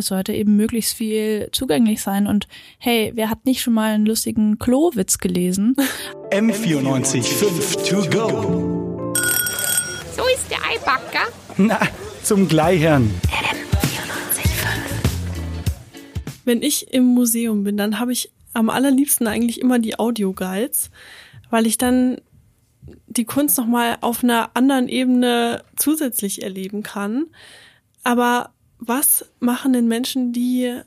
es sollte eben möglichst viel zugänglich sein. Und hey, wer hat nicht schon mal einen lustigen Klowitz gelesen? M94.5 to go. So ist der Eibacker. Na, zum Gleichern. Wenn ich im Museum bin, dann habe ich am allerliebsten eigentlich immer die Audioguides, weil ich dann die Kunst nochmal auf einer anderen Ebene zusätzlich erleben kann. Aber was machen denn Menschen, die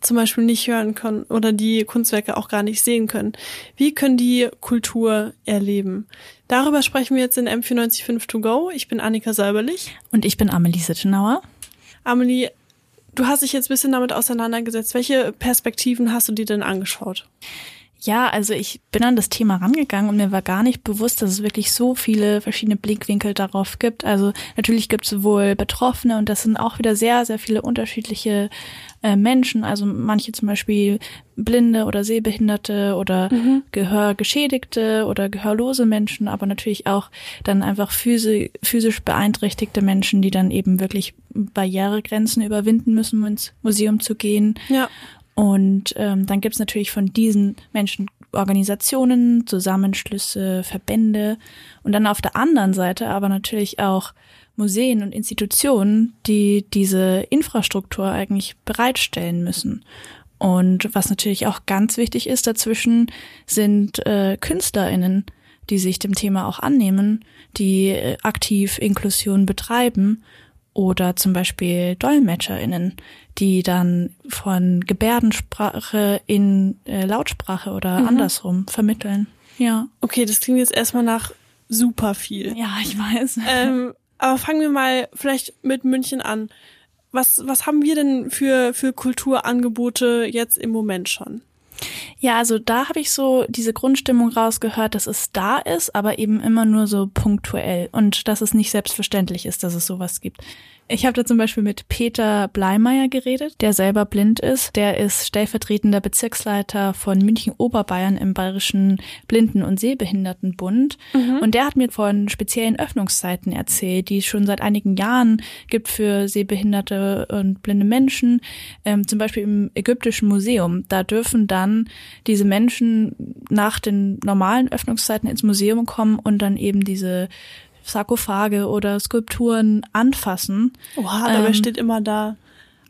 zum Beispiel nicht hören können oder die Kunstwerke auch gar nicht sehen können? Wie können die Kultur erleben? Darüber sprechen wir jetzt in M495 To Go. Ich bin Annika Säuberlich. Und ich bin Amelie Sittenauer. Amelie, du hast dich jetzt ein bisschen damit auseinandergesetzt. Welche Perspektiven hast du dir denn angeschaut? Ja, also ich bin an das Thema rangegangen und mir war gar nicht bewusst, dass es wirklich so viele verschiedene Blickwinkel darauf gibt. Also natürlich gibt es sowohl Betroffene und das sind auch wieder sehr, sehr viele unterschiedliche äh, Menschen. Also manche zum Beispiel Blinde oder Sehbehinderte oder mhm. Gehörgeschädigte oder gehörlose Menschen, aber natürlich auch dann einfach physisch, physisch beeinträchtigte Menschen, die dann eben wirklich Barrieregrenzen überwinden müssen, um ins Museum zu gehen. Ja. Und ähm, dann gibt's natürlich von diesen Menschen Organisationen, Zusammenschlüsse, Verbände und dann auf der anderen Seite aber natürlich auch Museen und Institutionen, die diese Infrastruktur eigentlich bereitstellen müssen. Und was natürlich auch ganz wichtig ist dazwischen, sind äh, KünstlerInnen, die sich dem Thema auch annehmen, die äh, aktiv Inklusion betreiben oder zum Beispiel DolmetscherInnen, die dann von Gebärdensprache in äh, Lautsprache oder mhm. andersrum vermitteln. Ja. Okay, das klingt jetzt erstmal nach super viel. Ja, ich weiß. Ähm, aber fangen wir mal vielleicht mit München an. Was, was haben wir denn für, für Kulturangebote jetzt im Moment schon? Ja, also da habe ich so diese Grundstimmung rausgehört, dass es da ist, aber eben immer nur so punktuell und dass es nicht selbstverständlich ist, dass es sowas gibt. Ich habe da zum Beispiel mit Peter Bleimeyer geredet, der selber blind ist. Der ist stellvertretender Bezirksleiter von München Oberbayern im Bayerischen Blinden- und Sehbehindertenbund. Mhm. Und der hat mir von speziellen Öffnungszeiten erzählt, die es schon seit einigen Jahren gibt für sehbehinderte und blinde Menschen. Ähm, zum Beispiel im Ägyptischen Museum. Da dürfen dann diese Menschen nach den normalen Öffnungszeiten ins Museum kommen und dann eben diese Sarkophage oder Skulpturen anfassen. Oha, dabei ähm, steht immer da,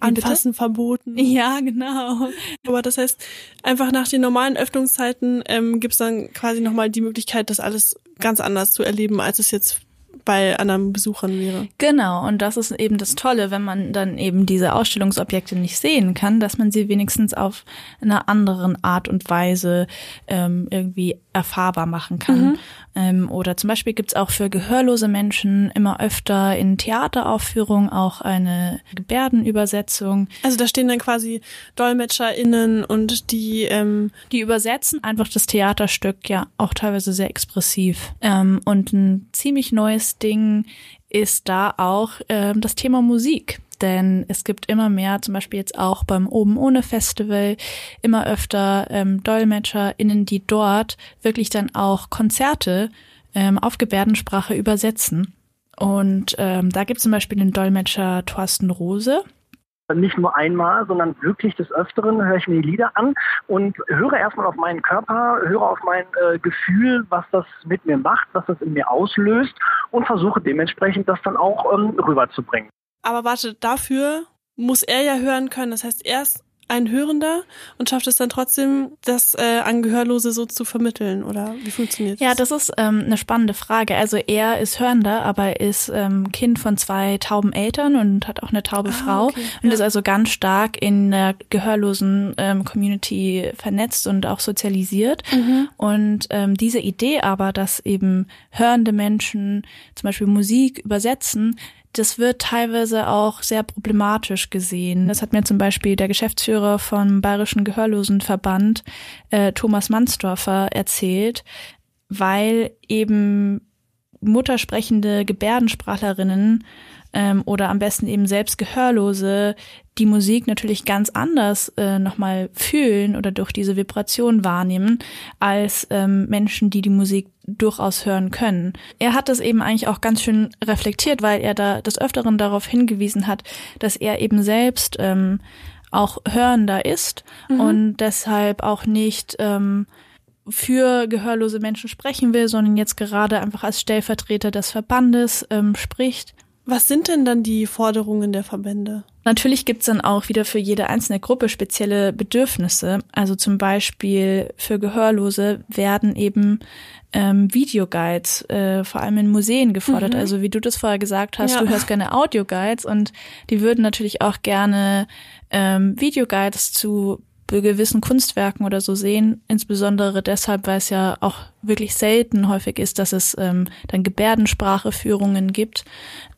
anfassen bitte? verboten. Ja, genau. Aber das heißt, einfach nach den normalen Öffnungszeiten ähm, gibt es dann quasi nochmal die Möglichkeit, das alles ganz anders zu erleben, als es jetzt bei anderen Besuchern wäre. Genau, und das ist eben das Tolle, wenn man dann eben diese Ausstellungsobjekte nicht sehen kann, dass man sie wenigstens auf einer anderen Art und Weise ähm, irgendwie erfahrbar machen kann. Mhm. Ähm, oder zum Beispiel gibt's auch für gehörlose Menschen immer öfter in Theateraufführungen auch eine Gebärdenübersetzung. Also da stehen dann quasi DolmetscherInnen und die ähm die übersetzen einfach das Theaterstück ja auch teilweise sehr expressiv. Ähm, und ein ziemlich neues Ding ist da auch ähm, das Thema Musik denn es gibt immer mehr, zum Beispiel jetzt auch beim Oben ohne Festival, immer öfter ähm, DolmetscherInnen, die dort wirklich dann auch Konzerte ähm, auf Gebärdensprache übersetzen. Und ähm, da gibt es zum Beispiel den Dolmetscher Thorsten Rose. Nicht nur einmal, sondern wirklich des Öfteren höre ich mir die Lieder an und höre erstmal auf meinen Körper, höre auf mein äh, Gefühl, was das mit mir macht, was das in mir auslöst und versuche dementsprechend das dann auch ähm, rüberzubringen. Aber warte, dafür muss er ja hören können. Das heißt, er ist ein Hörender und schafft es dann trotzdem, das äh, an Gehörlose so zu vermitteln oder wie funktioniert das? Ja, das ist ähm, eine spannende Frage. Also er ist Hörender, aber ist ähm, Kind von zwei tauben Eltern und hat auch eine taube ah, Frau okay, und ja. ist also ganz stark in der gehörlosen ähm, Community vernetzt und auch sozialisiert. Mhm. Und ähm, diese Idee aber, dass eben hörende Menschen zum Beispiel Musik übersetzen, das wird teilweise auch sehr problematisch gesehen. Das hat mir zum Beispiel der Geschäftsführer vom Bayerischen Gehörlosenverband, äh, Thomas Mansdorfer, erzählt, weil eben muttersprechende Gebärdensprachlerinnen ähm, oder am besten eben selbst Gehörlose die Musik natürlich ganz anders äh, nochmal fühlen oder durch diese Vibration wahrnehmen als ähm, Menschen, die die Musik durchaus hören können. Er hat das eben eigentlich auch ganz schön reflektiert, weil er da des Öfteren darauf hingewiesen hat, dass er eben selbst ähm, auch hörender ist mhm. und deshalb auch nicht ähm, für gehörlose Menschen sprechen will, sondern jetzt gerade einfach als Stellvertreter des Verbandes ähm, spricht. Was sind denn dann die Forderungen der Verbände? Natürlich gibt's dann auch wieder für jede einzelne Gruppe spezielle Bedürfnisse. Also zum Beispiel für Gehörlose werden eben ähm, Videoguides äh, vor allem in Museen gefordert. Mhm. Also wie du das vorher gesagt hast, ja. du hörst gerne Audioguides und die würden natürlich auch gerne ähm, Videoguides zu gewissen Kunstwerken oder so sehen, insbesondere deshalb, weil es ja auch wirklich selten häufig ist, dass es ähm, dann Gebärdenspracheführungen gibt.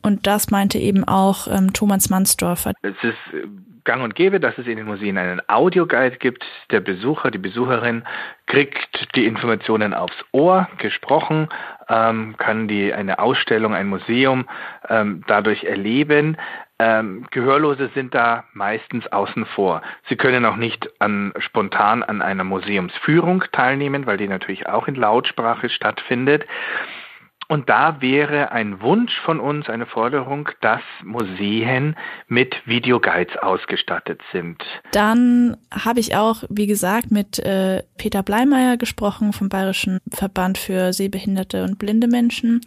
Und das meinte eben auch ähm, Thomas Mansdorfer. Es ist äh, gang und gäbe, dass es in den Museen einen Audioguide gibt. Der Besucher, die Besucherin kriegt die Informationen aufs Ohr gesprochen, ähm, kann die eine Ausstellung, ein Museum ähm, dadurch erleben. Ähm, Gehörlose sind da meistens außen vor. Sie können auch nicht an, spontan an einer Museumsführung teilnehmen, weil die natürlich auch in Lautsprache stattfindet. Und da wäre ein Wunsch von uns, eine Forderung, dass Museen mit Videoguides ausgestattet sind. Dann habe ich auch, wie gesagt, mit äh, Peter Bleimeyer gesprochen vom Bayerischen Verband für sehbehinderte und blinde Menschen.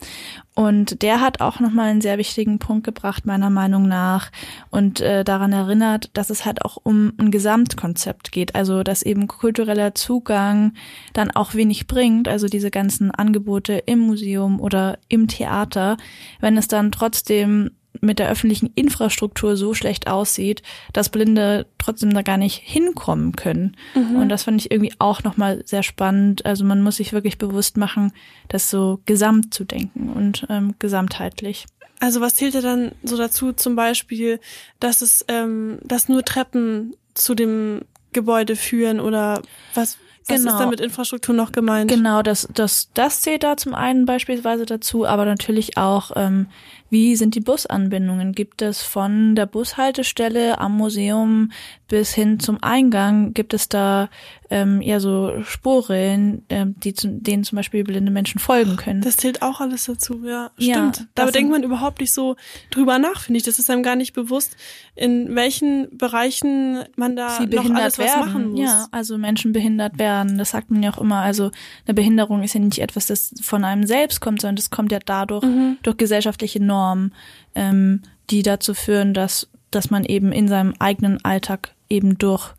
Und der hat auch nochmal einen sehr wichtigen Punkt gebracht, meiner Meinung nach, und äh, daran erinnert, dass es halt auch um ein Gesamtkonzept geht. Also, dass eben kultureller Zugang dann auch wenig bringt, also diese ganzen Angebote im Museum oder im Theater, wenn es dann trotzdem mit der öffentlichen Infrastruktur so schlecht aussieht, dass Blinde trotzdem da gar nicht hinkommen können. Mhm. Und das fand ich irgendwie auch nochmal sehr spannend. Also man muss sich wirklich bewusst machen, das so gesamt zu denken und ähm, gesamtheitlich. Also was zählt dann so dazu zum Beispiel, dass es, ähm, dass nur Treppen zu dem Gebäude führen oder was? Was genau. ist da mit Infrastruktur noch gemeint? Genau, das, das, das zählt da zum einen beispielsweise dazu, aber natürlich auch ähm, wie sind die Busanbindungen? Gibt es von der Bushaltestelle am Museum bis hin zum Eingang, gibt es da ähm, eher so Spuren, ähm, die zu, denen zum Beispiel blinde Menschen folgen können? Das zählt auch alles dazu, ja. Stimmt. Ja, da denkt man überhaupt nicht so drüber nach, finde ich. Das ist einem gar nicht bewusst, in welchen Bereichen man da Sie noch alles werden. was machen muss. Ja, also Menschen behindert werden. Das sagt man ja auch immer. Also eine Behinderung ist ja nicht etwas, das von einem selbst kommt, sondern das kommt ja dadurch, mhm. durch gesellschaftliche Normen Normen, ähm, die dazu führen, dass, dass man eben in seinem eigenen Alltag eben durch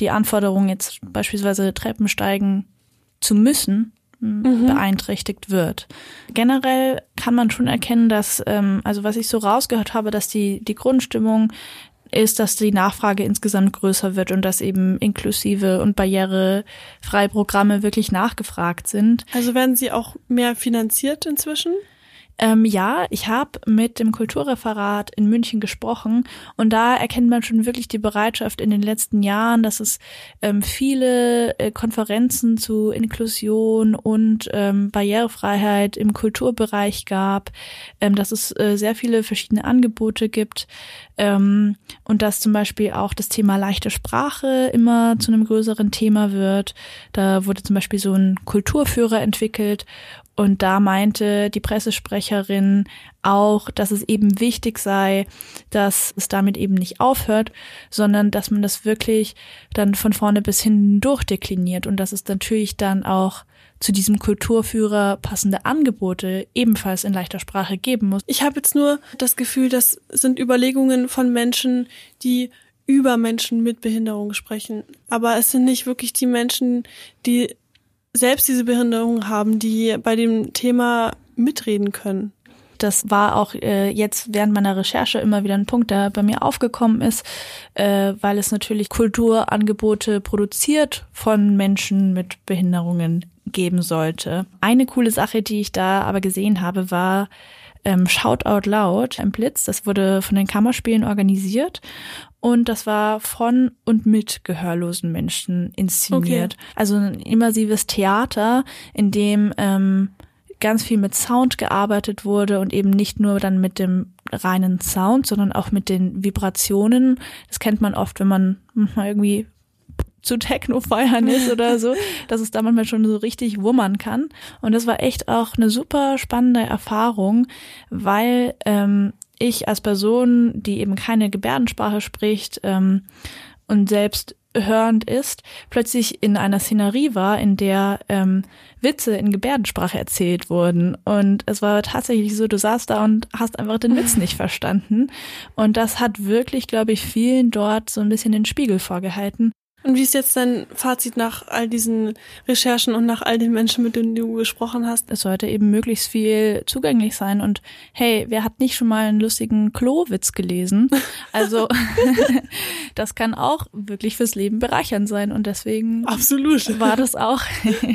die Anforderung, jetzt beispielsweise Treppen steigen zu müssen, hm, mhm. beeinträchtigt wird. Generell kann man schon erkennen, dass, ähm, also was ich so rausgehört habe, dass die, die Grundstimmung ist, dass die Nachfrage insgesamt größer wird und dass eben inklusive und barrierefreie Programme wirklich nachgefragt sind. Also werden sie auch mehr finanziert inzwischen? Ähm, ja, ich habe mit dem Kulturreferat in München gesprochen und da erkennt man schon wirklich die Bereitschaft in den letzten Jahren, dass es ähm, viele äh, Konferenzen zu Inklusion und ähm, Barrierefreiheit im Kulturbereich gab, ähm, dass es äh, sehr viele verschiedene Angebote gibt ähm, und dass zum Beispiel auch das Thema leichte Sprache immer zu einem größeren Thema wird. Da wurde zum Beispiel so ein Kulturführer entwickelt und da meinte die Pressesprecherin auch, dass es eben wichtig sei, dass es damit eben nicht aufhört, sondern dass man das wirklich dann von vorne bis hinten durchdekliniert und dass es natürlich dann auch zu diesem Kulturführer passende Angebote ebenfalls in leichter Sprache geben muss. Ich habe jetzt nur das Gefühl, das sind Überlegungen von Menschen, die über Menschen mit Behinderung sprechen. Aber es sind nicht wirklich die Menschen, die selbst diese Behinderung haben, die bei dem Thema mitreden können. Das war auch äh, jetzt während meiner Recherche immer wieder ein Punkt, der bei mir aufgekommen ist, äh, weil es natürlich Kulturangebote produziert von Menschen mit Behinderungen geben sollte. Eine coole Sache, die ich da aber gesehen habe, war ähm, Shout Out Loud im Blitz. Das wurde von den Kammerspielen organisiert und das war von und mit gehörlosen Menschen inszeniert. Okay. Also ein immersives Theater, in dem ähm, ganz viel mit Sound gearbeitet wurde und eben nicht nur dann mit dem reinen Sound, sondern auch mit den Vibrationen. Das kennt man oft, wenn man irgendwie zu Techno feiern ist oder so, dass es da manchmal schon so richtig wummern kann. Und das war echt auch eine super spannende Erfahrung, weil ähm, ich als Person, die eben keine Gebärdensprache spricht ähm, und selbst hörend ist, plötzlich in einer Szenerie war, in der ähm, Witze in Gebärdensprache erzählt wurden. Und es war tatsächlich so, du saßt da und hast einfach den Witz nicht verstanden. Und das hat wirklich, glaube ich, vielen dort so ein bisschen den Spiegel vorgehalten. Und wie ist jetzt dein Fazit nach all diesen Recherchen und nach all den Menschen, mit denen du gesprochen hast? Es sollte eben möglichst viel zugänglich sein. Und hey, wer hat nicht schon mal einen lustigen Klowitz gelesen? Also das kann auch wirklich fürs Leben bereichernd sein. Und deswegen Absolut. war das auch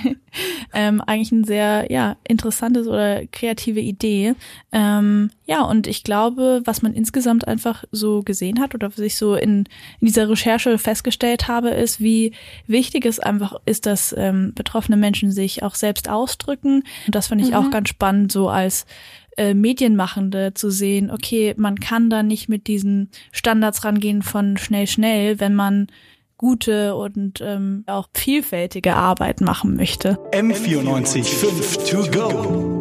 ähm, eigentlich ein sehr ja interessantes oder kreative Idee. Ähm, ja, und ich glaube, was man insgesamt einfach so gesehen hat oder sich so in, in dieser Recherche festgestellt habe, ist, wie wichtig es einfach ist, dass ähm, betroffene Menschen sich auch selbst ausdrücken. Und das finde ich mhm. auch ganz spannend, so als äh, Medienmachende zu sehen, okay, man kann da nicht mit diesen Standards rangehen von schnell, schnell, wenn man gute und ähm, auch vielfältige Arbeit machen möchte. M94 5 to go.